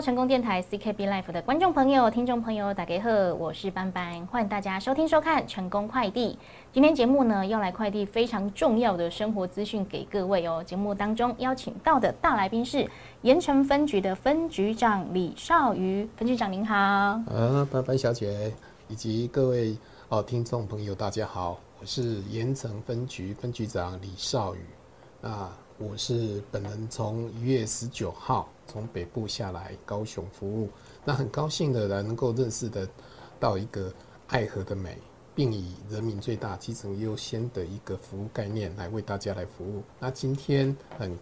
成功电台 CKB Life 的观众朋友、听众朋友，打给贺，我是班班，欢迎大家收听收看成功快递。今天节目呢，要来快递非常重要的生活资讯给各位哦。节目当中邀请到的大来宾是盐城分局的分局长李少瑜，分局长您好。啊，班班小姐以及各位哦听众朋友，大家好，我是盐城分局分局长李少宇。啊，我是本人从一月十九号从北部下来高雄服务，那很高兴的来能够认识的到一个爱河的美，并以人民最大、基层优先的一个服务概念来为大家来服务。那今天很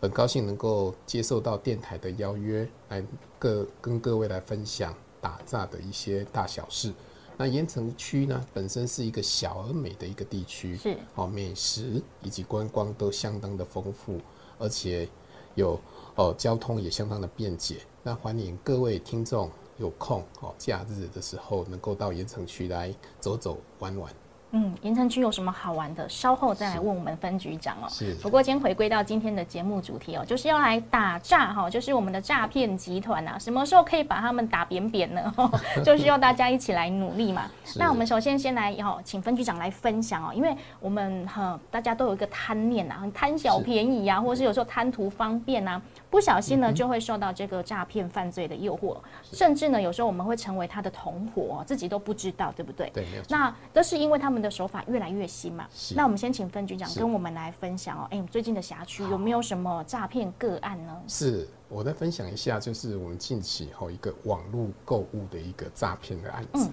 很高兴能够接受到电台的邀约，来各跟各位来分享打炸的一些大小事。那盐城区呢，本身是一个小而美的一个地区，是哦，美食以及观光都相当的丰富，而且有哦交通也相当的便捷。那欢迎各位听众有空哦，假日的时候能够到盐城区来走走玩玩。嗯，盐城区有什么好玩的？稍后再来问我们分局长哦。是不过，先回归到今天的节目主题哦，就是要来打诈哈，就是我们的诈骗集团啊，什么时候可以把他们打扁扁呢？就需要大家一起来努力嘛。那我们首先先来哦，请分局长来分享哦，因为我们哈大家都有一个贪念啊，很贪小便宜啊，或者是有时候贪图方便啊，不小心呢就会受到这个诈骗犯罪的诱惑，甚至呢有时候我们会成为他的同伙，自己都不知道，对不对？对，没有错。那都是因为他们的手法越来越新嘛。是那我们先请分局长跟我们来分享哦。哎、最近的辖区有没有什么诈骗个案呢？是我再分享一下，就是我们近期后一个网络购物的一个诈骗的案子。嗯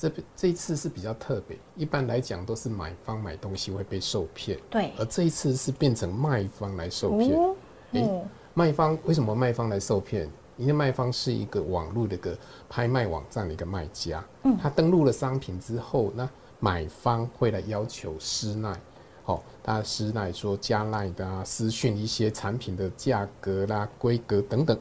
这这一次是比较特别，一般来讲都是买方买东西会被受骗，对，而这一次是变成卖方来受骗。哦卖方为什么卖方来受骗？因为卖方是一个网络的一个拍卖网站的一个卖家，嗯他登录了商品之后，那买方会来要求施耐，好、他施耐说加耐的啊，私讯一些产品的价格啦、规格等等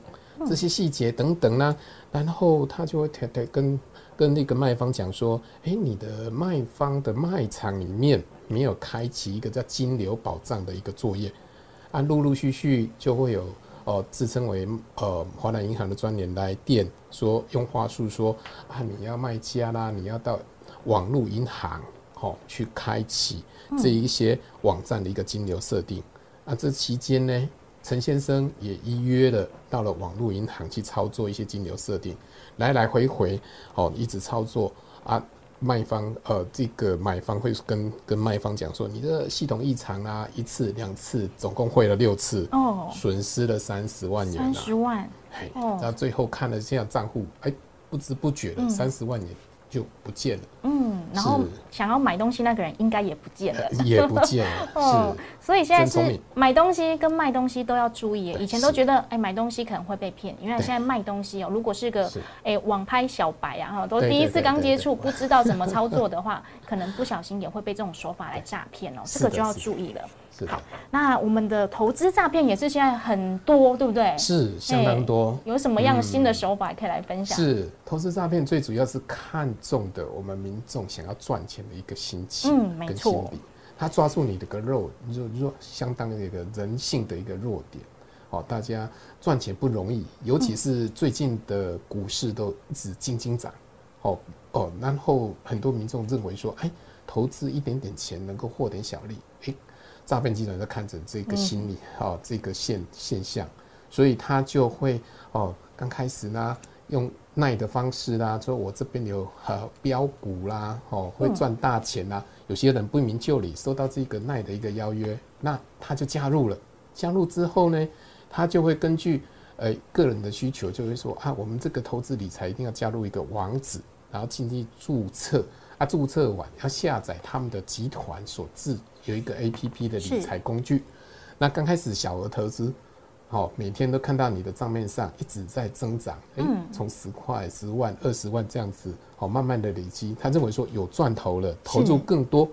这些细节等等啦，然后他就会跟跟那个卖方讲说，诶，你的卖方的卖场里面没有开启一个叫金流保障的一个作业，啊，陆陆续续就会有哦，自称为呃华南银行的专员来电说，用话术说啊，你要卖家啦，你要到网络银行哦去开启这一些网站的一个金流设定。啊，这期间呢，陈先生也依约了到了网络银行去操作一些金流设定，来来回回哦，一直操作啊。卖方呃，这个买方会跟跟卖方讲说，你的系统异常啊，一次两次，总共汇了六次，哦，损失了三十万元三啊！十万，嘿，哦然后最后看了现在账户，哎，不知不觉的三十万元就不见了，嗯，然后想要买东西那个人应该也不见了。也不见了，哦是，所以现在是买东西跟卖东西都要注意以前都觉得哎买东西可能会被骗，因为现在卖东西哦，如果是个是。哎网拍小白啊哈，都第一次刚接触，不知道怎么操作的话，可能不小心也会被这种手法来诈骗哦，这个就要注意了。是的，那我们的投资诈骗也是现在很多，对不对？是相当多。有什么样新的手法可以来分享？是投资诈骗最主要是看中的我们民众想要赚钱的一个心情嗯没跟心错理，他抓住你的个弱弱弱相当的一个人性的一个弱点。哦，大家赚钱不容易，尤其是最近的股市都一直斤斤涨。哦哦，然后很多民众认为说，哎，投资一点点钱能够获点小利，哎，诈骗集团在看着这个心理，哦，这个现现象，所以他就会哦，刚开始呢，用耐的方式啦，说我这边有呃标股啦，哦，会赚大钱啦。有些人不明就里，收到这个耐的一个邀约，那他就加入了。加入之后呢，他就会根据呃个人的需求，就会说啊，我们这个投资理财一定要加入一个网址，然后进去注册。啊，注册完要下载他们的集团所制有一个 A P P 的理是财工具。那刚开始小额投资，好、每天都看到你的账面上一直在增长，诶，嗯从十块、十万、二十万这样子，好、慢慢的累积。他认为说有赚头了，投入更多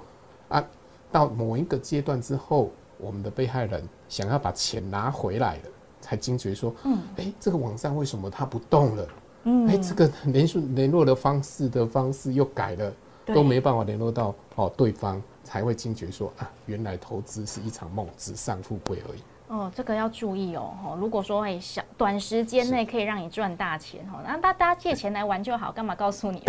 啊。到某一个阶段之后，我们的被害人想要把钱拿回来了，才惊觉说，嗯，哎，这个网站为什么它不动了？嗯哎，这个联系联络的方式的方式又改了，都没办法联络到哦对方，才会惊觉说啊，原来投资是一场梦，纸上富贵而已。哦，这个要注意哦。哦，如果说哎小短时间内可以让你赚大钱哦，那大大家借钱来玩就好，干嘛告诉你？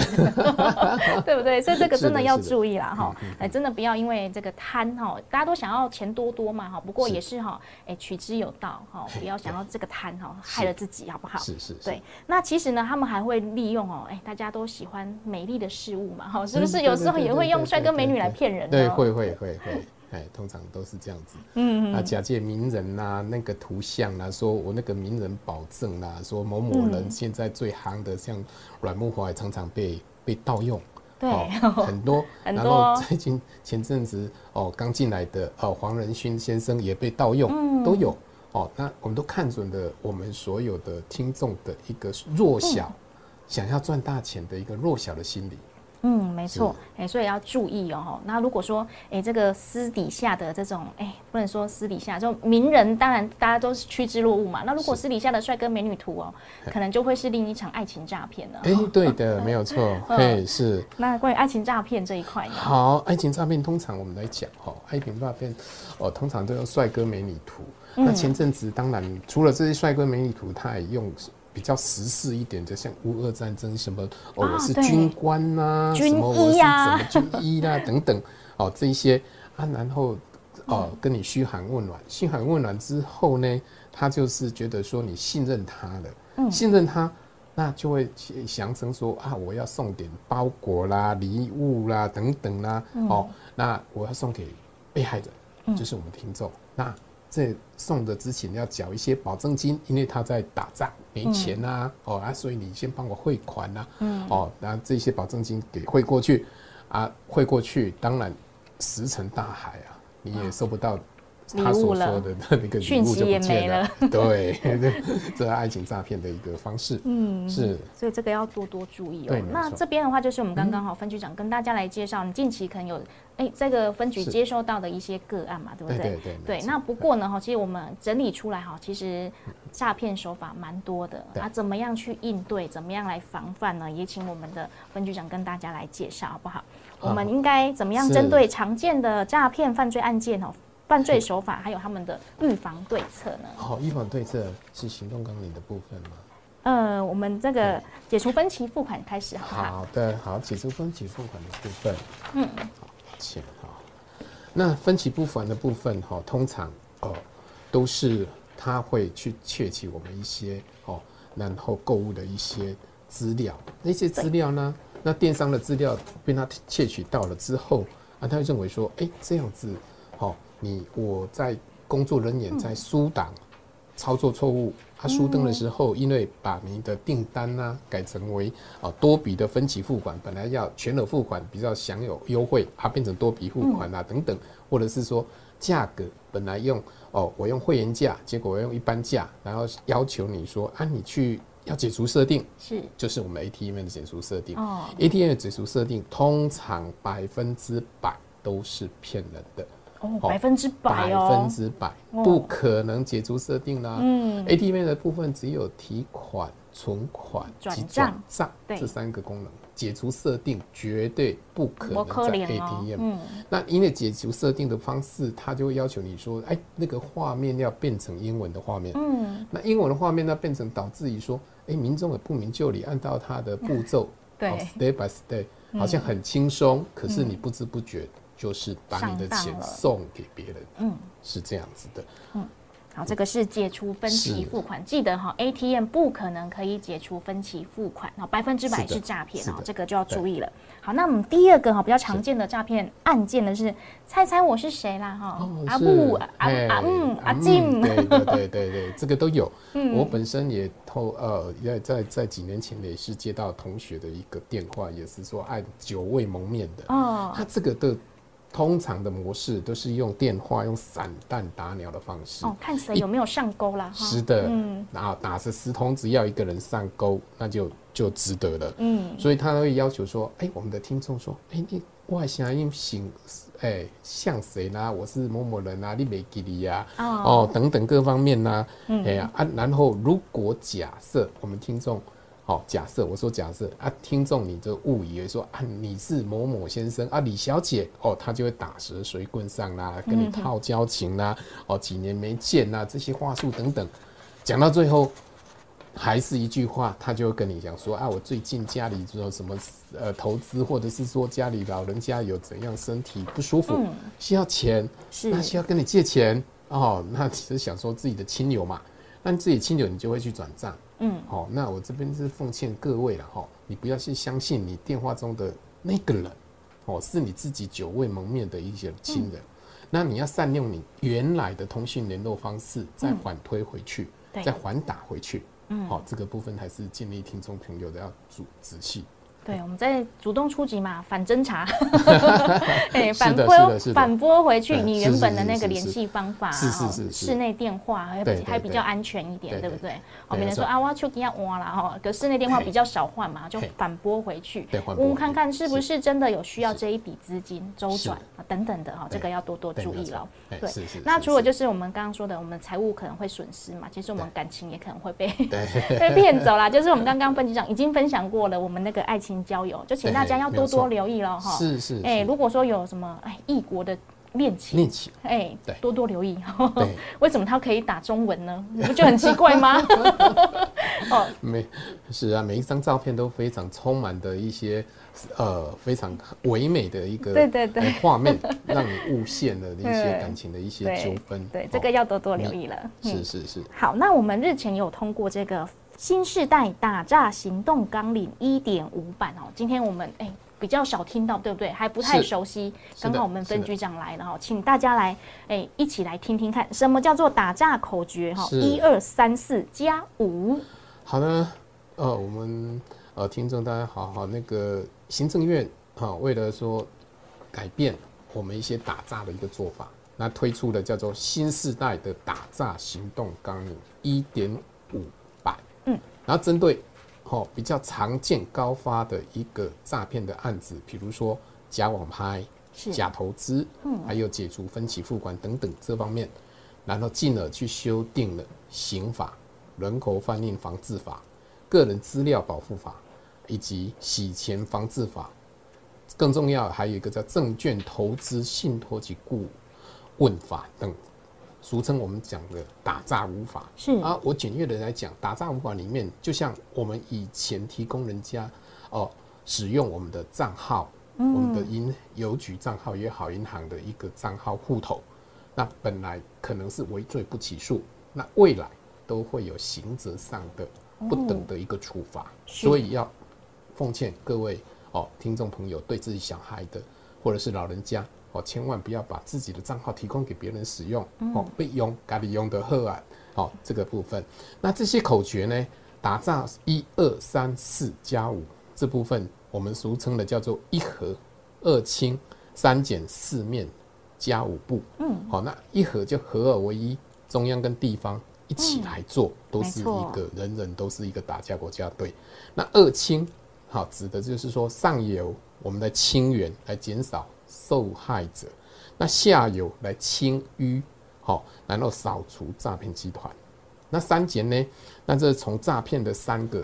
对不对？所以这个真的要注意啦哈。哎，真的不要因为这个贪哈，大家都想要钱多多嘛哈。不过也是哈，哎取之有道哈，不要想要这个贪哈，害了自己好不好？是是。对，那其实呢，他们还会利用哦，哎，大家都喜欢美丽的事物嘛哈，是不是？有时候也会用帅哥美女来骗人。对，会会会会。哎，通常都是这样子，嗯啊，假借名人呐，那个图像啊，说我那个名人保证啦，说某某人现在最夯的，像阮木华也，常常被被盗用，对，很多，然后最近前阵子哦，刚进来的哦，黄仁勋先生也被盗用，都有哦，那我们都看准了我们所有的听众的一个弱小，想要赚大钱的一个弱小的心理。嗯，没错，哎，所以要注意哦。那如果说，哎，这个私底下的这种，哎，不能说私底下，就名人，当然大家都是趋之若鹜嘛。那如果私底下的帅哥美女图哦，可能就会是另一场爱情诈骗了。哎，对的，没有错，嘿，是。那关于爱情诈骗这一块呢？好，爱情诈骗通常我们来讲哈，爱情诈骗哦，通常都用帅哥美女图。那前阵子当然除了这些帅哥美女图，他也用。比较时事一点就，像乌俄战争什么哦，我是军官呐，什么我是怎么军医啦 等等哦，这一些。啊，然后哦跟你嘘寒问暖，嘘寒问暖之后呢，他就是觉得说你信任他了，信任他，那就会想成说啊，我要送点包裹啦、礼物啦等等啦，哦，那我要送给被害人，就是我们听众。那。在送的之前要缴一些保证金，因为他在打仗没钱呐，哦啊，所以你先帮我汇款呐，哦，那这些保证金给汇过去，啊，汇过去，当然石沉大海啊，你也收不到。他所说的 那个讯息也没了，对，这是爱情诈骗的一个方式，嗯，是，所以这个要多多注意哦。那这边的话，就是我们刚刚好分局长跟大家来介绍，你近期可能有哎这个分局接收到的一些个案嘛，对不对？对对对。那不过呢哈，其实我们整理出来哈，其实诈骗手法蛮多的啊，怎么样去应对，怎么样来防范呢？也请我们的分局长跟大家来介绍好不好？我们应该怎么样针对常见的诈骗犯罪案件哦？犯罪手法还有他们的预防对策呢？好，预防对策是行动纲领的部分吗？呃，我们这个解除分期付款开始，好好的，好，解除分期付款的部分。嗯，好，请哈。那分期付款的部分哈，通常哦都是他会去窃取我们一些哦，然后购物的一些资料。那些资料呢，那电商的资料被他窃取到了之后啊，他会认为说，哎，这样子好。你我在工作人员在疏档操作错误，他疏登的时候，因为把您的订单呢改成为啊多笔的分期付款，本来要全额付款比较享有优惠，它变成多笔付款啊等等，或者是说价格本来用哦我用会员价，结果我用一般价，然后要求你说啊你去要解除设定，是。就是我们 ATM 的解除设定哦，ATM 的解除设定通常百分之百都是骗人的。哦，百分之百哦，百分之百不可能解除设定啦。嗯，ATM 的部分只有提款、存款、转账。账这三个功能，解除设定绝对不可能在 ATM。嗯，那因为解除设定的方式，它就会要求你说，哎，那个画面要变成英文的画面。嗯，那英文的画面呢，变成导致于说，哎，民众也不明就里，按照他的步骤，对，step by step，好像很轻松，可是你不知不觉。就是把你的钱送给别人，嗯，是这样子的，嗯。好，这个是解除分期付款，记得哈，ATM 不可能可以解除分期付款，好，百分之百是诈骗哦，这个就要注意了。好，那我们第二个哈比较常见的诈骗案件呢是，猜猜我是谁啦哈，阿布阿阿嗯阿静，对对对对对，这个都有。嗯。我本身也透呃，也在在几年前也是接到同学的一个电话，也是说按久未蒙面的。哦，他这个的。通常的模式都是用电话、用散弹打鸟的方式。哦，看谁有没有上钩啦。是的，嗯，打打是私通，只要一个人上钩，那就就值得了。嗯，所以他会要求说，哎，我们的听众说，哎，你外想要醒，哎，像谁呢？我是某某人啊，你没给你呀？哦，等等各方面呢？哎呀啊，然后如果假设我们听众。好，假设我说假设啊，听众你就误以为说啊你是某某先生啊李小姐哦，他就会打蛇随棍上啦，跟你套交情啦，哦几年没见啦，这些话术等等，讲到最后还是一句话，他就会跟你讲说啊，我最近家里有什么呃投资，或者是说家里老人家有怎样身体不舒服，需要钱，那需要跟你借钱哦，那其实想说自己的亲友嘛，那自己清酒你就会去转账。嗯，好，那我这边是奉劝各位了哈，你不要去相信你电话中的那个人，哦，是你自己久未蒙面的一些亲人，那你要善用你原来的通讯联络方式，再反推回去，再反打回去，嗯，好，这个部分还是建议听众朋友的要注仔细。对，我们在主动出击嘛，反侦查，哎，反拨反拨回去你原本的那个联系方法，是是是，室内电话还还比较安全一点，对不对？哦，别人说啊，我手机要换了哈，可室内电话比较少换嘛，就反拨回去，我们看看是不是真的有需要这一笔资金周转啊等等的哈，这个要多多注意了。对，那除了就是我们刚刚说的，我们财务可能会损失嘛，其实我们感情也可能会被 被骗走了。就是我们刚刚分局长已经分享过了，我们那个爱情。交友就请大家要多多留意了哈。是是。哎，如果说有什么哎异国的恋情，恋情，哎，多多留意。为什么他可以打中文呢？你不觉得很奇怪吗？哦，没，是啊，每一张照片都非常充满的一些呃非常唯美的一个对对对画面，让你误陷了一些 感情的一些纠纷。对，这个要多多留意了。是是是。好，那我们日前有通过这个。新时代打诈行动纲领一点五版哦，今天我们哎比较少听到，对不对？还不太熟悉。刚好我们分局长来了哈，请大家来哎一起来听听看，什么叫做打诈口诀哈？一二三四加五。好的，呃，我们呃听众大家好好，那个行政院哈，为了说改变我们一些打诈的一个做法，那推出的叫做新时代的打诈行动纲领一点五。嗯，然后针对，哦比较常见高发的一个诈骗的案子，比如说假网拍、假投资，嗯，还有解除分期付款等等这方面，然后进而去修订了刑法、人口贩运防治法、个人资料保护法以及洗钱防治法，更重要还有一个叫证券投资信托及顾问法等。俗称我们讲的打诈无法。是。啊，我简略的来讲，打诈无法里面，就像我们以前提供人家哦使用我们的账号，我们的银邮局账号也好，银行的一个账号户头，那本来可能是为罪不起诉，那未来都会有刑责上的不等的一个处罚，所以要奉劝各位哦听众朋友，对自己小孩的或者是老人家。哦，千万不要把自己的账号提供给别人使用哦，被用咖喱用的喝啊，好这个部分。那这些口诀呢？打诈一二三四加五这部分，我们俗称的叫做一和二清三减四面加五步。嗯，好，那一和就合二为一，中央跟地方一起来做，都是一个人人都是一个打架国家队。那二清，好，指的就是说上游我们的清源来减少。受害者，那下游来清淤，好，然后扫除诈骗集团。那三减呢？那这从诈骗的三个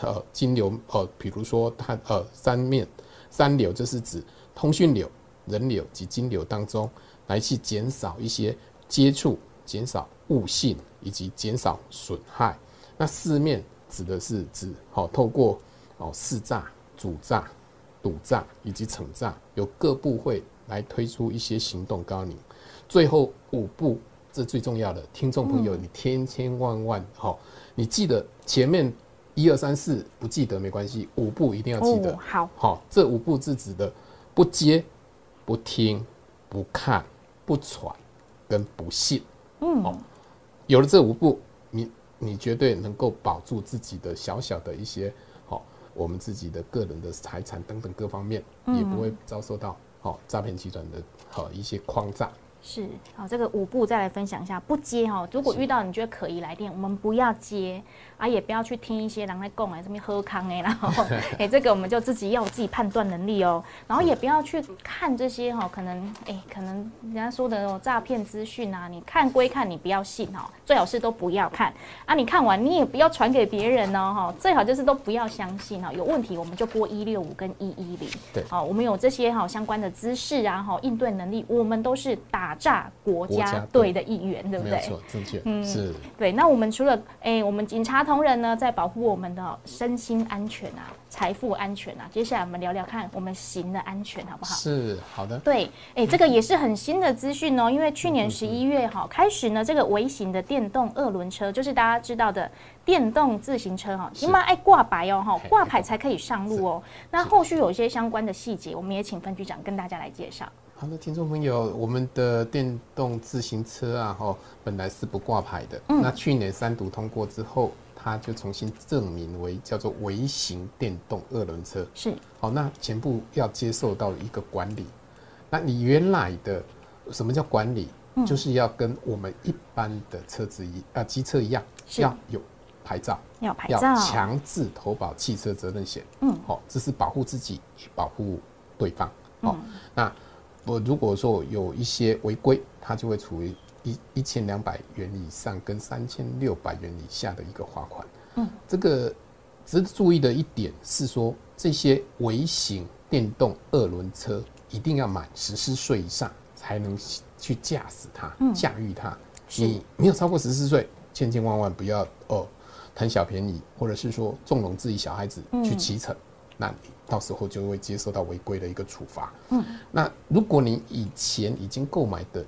呃金流，呃，比如说它呃三面三流，就是指通讯流、人流及金流当中来去减少一些接触，减少误信以及减少损害。那四面指的是指好透过哦试诈、主诈。赌诈以及惩诈，由各部会来推出一些行动纲领。最后五步，这最重要的，听众朋友，你千千万万好，你记得前面一二三四不记得没关系，五步一定要记得。好，好，这五步是指的不接、不听、不看、不传跟不信。嗯，哦，有了这五步，你你绝对能够保住自己的小小的一些。我们自己的个人的财产等等各方面，也不会遭受到好诈骗集团的好一些诓诈。是，好，这个五步再来分享一下，不接哈。如果遇到你觉得可疑来电，我们不要接啊，也不要去听一些人在讲哎，这边喝康哎，然后哎，这个我们就自己要有自己判断能力哦。然后也不要去看这些哈，可能哎，可能人家说的那种诈骗资讯啊，你看归看，你不要信哦，最好是都不要看啊。你看完你也不要传给别人哦哈，最好就是都不要相信哦。有问题我们就拨一六五跟一一零，对，好，我们有这些哈相关的知识啊哈，应对能力，我们都是打。诈国家队的一员，对不对？没错，正确。嗯，是。对，那我们除了哎，我们警察同仁呢，在保护我们的身心安全啊，财富安全啊。接下来我们聊聊看我们行的安全，好不好？是，好的。对，哎，这个也是很新的资讯哦，因为去年十一月哈开始呢，这个微型的电动二轮车，就是大家知道的电动自行车哈，起码爱挂牌哦哈，挂牌才可以上路哦。那后续有一些相关的细节，我们也请分局长跟大家来介绍。好的，听众朋友，我们的电动自行车啊，哈，本来是不挂牌的。嗯。那去年三读通过之后，它就重新证明为叫做微型电动二轮车。是。好，那全部要接受到一个管理。那你原来的什么叫管理？嗯。就是要跟我们一般的车子一啊机车一样，要有牌照，要牌照，强制投保汽车责任险。嗯。好，这是保护自己，也保护对方。好，那。我如果说有一些违规，它就会处于一一千两百元以上跟三千六百元以下的一个罚款。嗯，这个值得注意的一点是说，这些微型电动二轮车一定要满十四岁以上才能去驾驶它、驾驭它。你没有超过十四岁，千千万万不要哦贪小便宜，或者是说纵容自己小孩子去骑乘。那你到时候就会接受到违规的一个处罚。嗯，那如果你以前已经购买的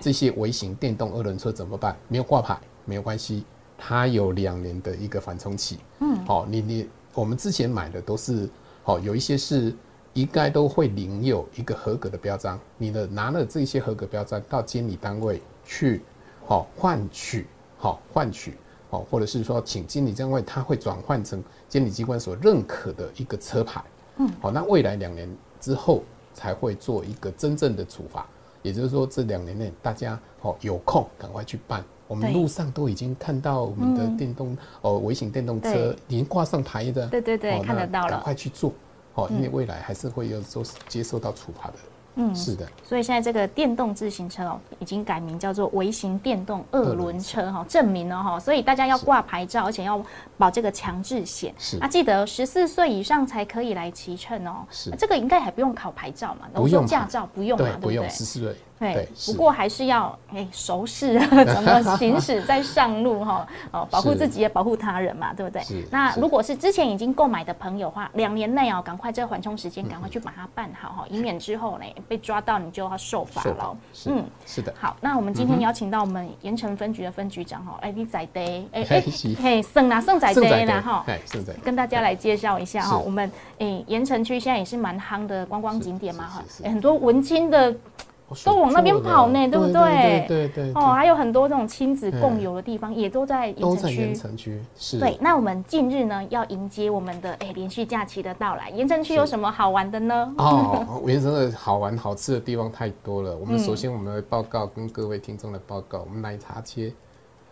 这些微型电动二轮车怎么办？没有挂牌没有关系，它有两年的一个缓冲期。嗯，好，你你我们之前买的都是好，有一些是应该都会领有一个合格的标章。你的拿了这些合格标章到监理单位去，好换取好换取。哦，或者是说，请经理单位他会转换成监理机关所认可的一个车牌，嗯，好，那未来两年之后才会做一个真正的处罚，也就是说，这两年内大家哦有空赶快去办，我们路上都已经看到我们的电动哦微型电动车已经挂上牌的，对对对，看得到了，赶快去做，哦，因为未来还是会有受接受到处罚的。嗯，是的，所以现在这个电动自行车哦，已经改名叫做微型电动二轮车哈，证明了哈，所以大家要挂牌照，而且要保这个强制险。是啊，记得十四岁以上才可以来骑乘哦。是，这个应该还不用考牌照嘛？不用驾照，不用嘛？不对十四岁。对，不过还是要哎熟识 怎么行驶在上路哈哦，保护自己也保护他人嘛，对不对？那如果是之前已经购买的朋友话，两年内哦，赶快这个缓冲时间赶快去把它办好哈，以免之后呢被抓到你就要受罚了。嗯，是的。好，那我们今天邀请到我们盐城分局的分局长哈，哎，你仔爹哎哎嘿，盛啦盛仔爹啦哈，盛仔跟大家来介绍一下哈，我们哎盐城区现在也是蛮夯的观光景点嘛哈，很多文青的。都往那边跑呢，对不对？对对哦，还有很多这种亲子共游的地方，也都在盐城区。是。对，那我们近日呢，要迎接我们的哎连续假期的到来，盐城区有什么好玩的呢？哦，盐城的好玩好吃的地方太多了。我们首先我们来报告跟各位听众的报告，我们奶茶街。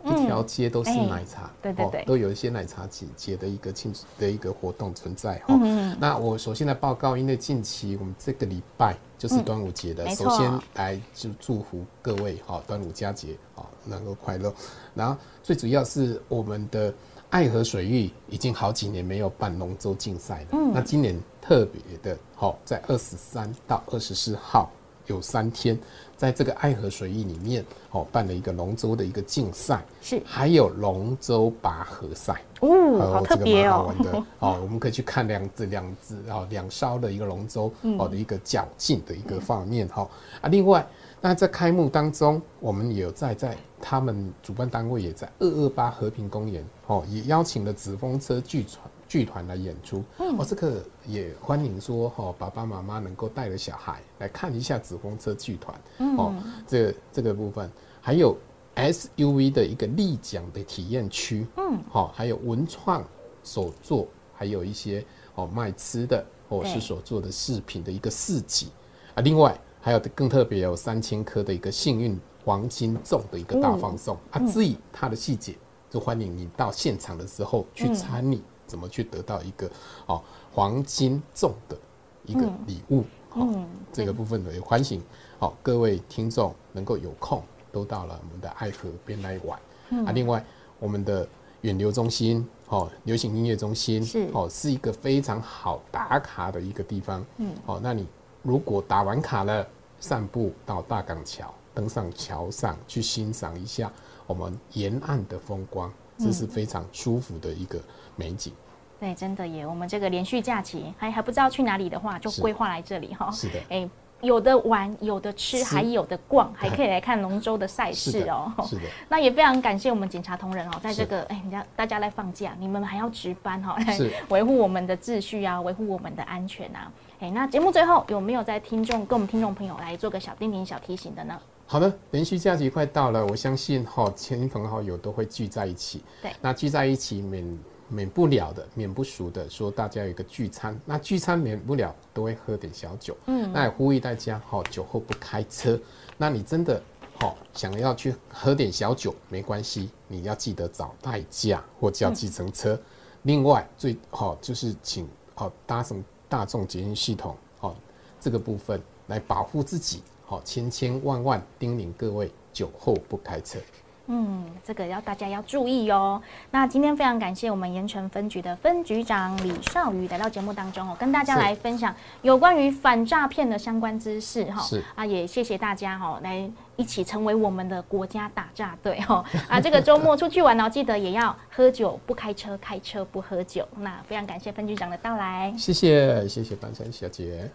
一条街都是奶茶，对对对，都有一些奶茶节节的一个庆祝的一个活动存在哈。那我首先来报告，因为近期我们这个礼拜就是端午节的，首先来就祝福各位哈，端午佳节啊能够快乐。然后最主要是我们的爱河水域已经好几年没有办龙舟竞赛了，那今年特别的好，在二十三到二十四号。有三天，在这个爱河水域里面，哦，办了一个龙舟的一个竞赛，是，还有龙舟拔河赛，哦，好特别哦，哦，我们可以去看两只两只哦两艘的一个龙舟哦的一个较劲的一个画面哈。啊，另外，那在开幕当中，我们也有在在他们主办单位也在二二八和平公园哦，也邀请了纸风车剧团。剧团来演出，哦，这个也欢迎说哈，爸爸妈妈能够带着小孩来看一下紫风车剧团，哦，这这个部分还有 SUV 的一个立奖的体验区，嗯，好，还有文创手作，还有一些哦卖吃的或是所做的饰品的一个市集。啊，另外还有更特别有三千颗的一个幸运黄金粽的一个大放送、啊。至于它的细节，就欢迎你到现场的时候去参与，怎么去得到一个哦黄金粽的一个礼物。嗯，这个部分呢也欢迎好各位听众能够有空都到了我们的爱河边来玩。啊，另外我们的远流中心哦，流行音乐中心是哦，是一个非常好打卡的一个地方。嗯，哦，那你如果打完卡了，散步到大港桥，登上桥上去欣赏一下我们沿岸的风光，这是非常舒服的一个美景。对，真的耶！我们这个连续假期还还不知道去哪里的话，就规划来这里哈。是的，哎，有的玩，有的吃，还有的逛，还可以来看龙舟的赛事哦。是的，那也非常感谢我们警察同仁哦，在这个哎，人家大家来放假，你们还要值班哈，来 维护我们的秩序啊，维护我们的安全啊。哎，那节目最后有没有在听众跟我们听众朋友来做个小叮咛、小提醒的呢？好的，连续假期快到了，我相信哈，亲朋好友都会聚在一起。对，那聚在一起免。免不了的，免不熟的，说大家有一个聚餐，那聚餐免不了都会喝点小酒，嗯，那也呼吁大家，哈，酒后不开车。那你真的，哈，想要去喝点小酒，没关系，你要记得找代驾或叫计程车。另外，最好就是请，好搭乘大众捷运系统，好这个部分来保护自己，好千千万万叮咛各位，酒后不开车。嗯，这个要大家要注意哦。那今天非常感谢我们盐城分局的分局长李少宇来到节目当中哦，跟大家来分享有关于反诈骗的相关知识哈。是啊，也谢谢大家哈，来一起成为我们的国家打诈队哈。啊，这个周末出去玩哦，记得也要喝酒不开车，开车不喝酒。那非常感谢分局长的到来，谢谢谢谢班山小姐。